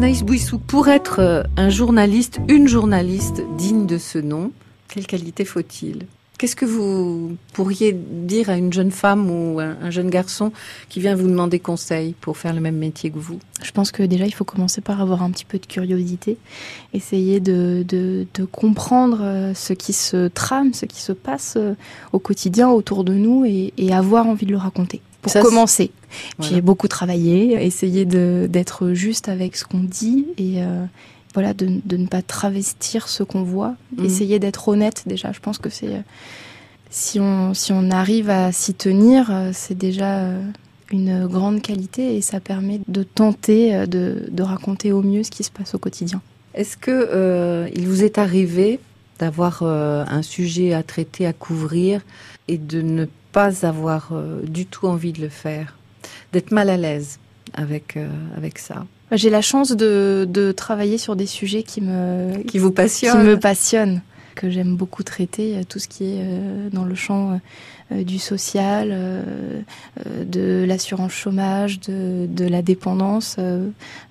Anaïs Bouissou, pour être un journaliste, une journaliste digne de ce nom, quelle qualité faut-il? Qu'est-ce que vous pourriez dire à une jeune femme ou un jeune garçon qui vient vous demander conseil pour faire le même métier que vous? Je pense que déjà, il faut commencer par avoir un petit peu de curiosité, essayer de, de, comprendre euh, ce qui se trame, ce qui se passe euh, au quotidien autour de nous et, avoir envie de le raconter. Pour commencer. Puis beaucoup travailler, essayer d'être juste avec ce qu'on dit et, euh, voilà, de, ne pas travestir ce qu'on voit, mhm. essayer d'être honnête déjà. Je pense que c'est si on si on arrive à s'y tenir, euh, c'est déjà euh, une grande qualité et ça permet de tenter de, de raconter au mieux ce qui se passe au quotidien. Est-ce que il vous est arrivé d'avoir un sujet à traiter, à couvrir et de ne pas avoir du tout envie de le faire, d'être mal à l'aise avec avec ça j'ai la chance de, de, travailler sur des sujets qui me qui vous passionnent, qui me passionnent, que j'aime beaucoup traiter, euh, tout ce qui est euh, dans le champ euh, du social, de l'assurance chômage, de, de, la dépendance.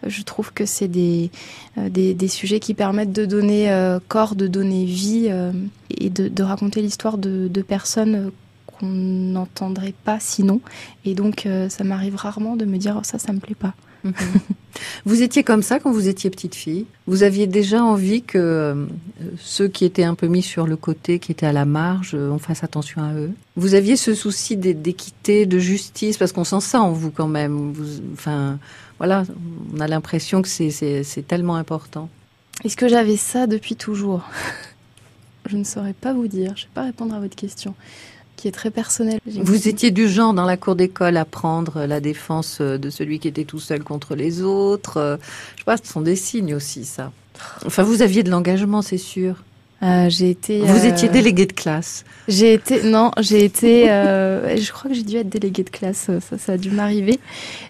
Je trouve que c'est des, des, des, sujets qui permettent de donner corps, de donner vie et de, de raconter l'histoire de, de personnes qu'on n'entendrait pas sinon. Et donc, ça m'arrive rarement de me dire oh, ça, ça me plaît pas. Mhm. Vous étiez comme ça quand vous étiez petite fille Vous aviez déjà envie que euh, ceux qui étaient un peu mis sur le côté, qui étaient à la marge, euh, on fasse attention à eux Vous aviez ce souci d'équité, de justice, parce qu'on sent ça en vous quand même. enfin, voilà, on a l'impression que c'est tellement important. Est-ce que j'avais ça depuis toujours? Je ne saurais pas vous dire. Je ne vais pas répondre à votre question qui est très personnel. Vous étiez du genre dans la cour d'école à prendre la défense de celui qui était tout seul contre les autres. Je sais pas, ce sont des signes aussi, ça. Enfin, vous aviez de l'engagement, c'est sûr. Euh, j'ai été. Vous étiez euh, déléguée de classe. J'ai été. Non, j'ai été. Euh, je crois que j'ai dû être déléguée de classe. Ça, ça a dû m'arriver.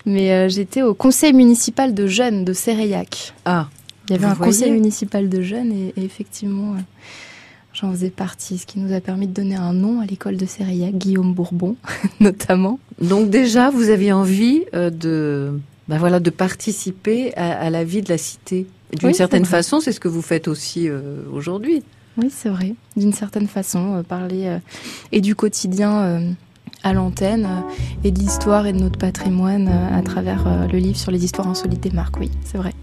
Mais j'étais au conseil municipal de jeunes de Séréac. Ah. Il y avait un conseil municipal de jeunes et, et effectivement. J'en faisais partie, ce qui nous a permis de donner un nom à l'école de Séréillac, Guillaume Bourbon notamment. Donc déjà, vous aviez envie euh, de, ben voilà, de participer à, la vie de la cité. D'une certaine façon, c'est ce que vous faites aussi euh, aujourd'hui. Oui, c'est vrai. D'une certaine façon, euh, parler et du quotidien à l'antenne et de l'histoire et de notre patrimoine à travers le livre sur les histoires insolites des marques. Oui, c'est vrai.